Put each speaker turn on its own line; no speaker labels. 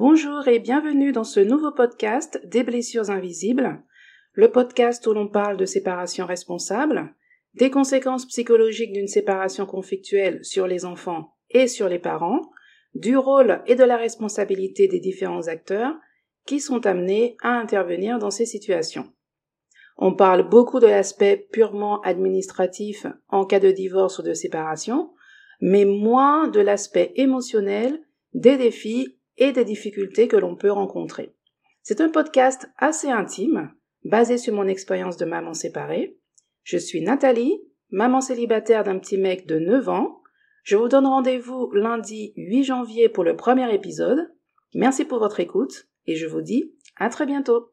Bonjour et bienvenue dans ce nouveau podcast des blessures invisibles, le podcast où l'on parle de séparation responsable, des conséquences psychologiques d'une séparation conflictuelle sur les enfants et sur les parents, du rôle et de la responsabilité des différents acteurs qui sont amenés à intervenir dans ces situations. On parle beaucoup de l'aspect purement administratif en cas de divorce ou de séparation, mais moins de l'aspect émotionnel, des défis et des difficultés que l'on peut rencontrer. C'est un podcast assez intime, basé sur mon expérience de maman séparée. Je suis Nathalie, maman célibataire d'un petit mec de 9 ans. Je vous donne rendez-vous lundi 8 janvier pour le premier épisode. Merci pour votre écoute et je vous dis à très bientôt.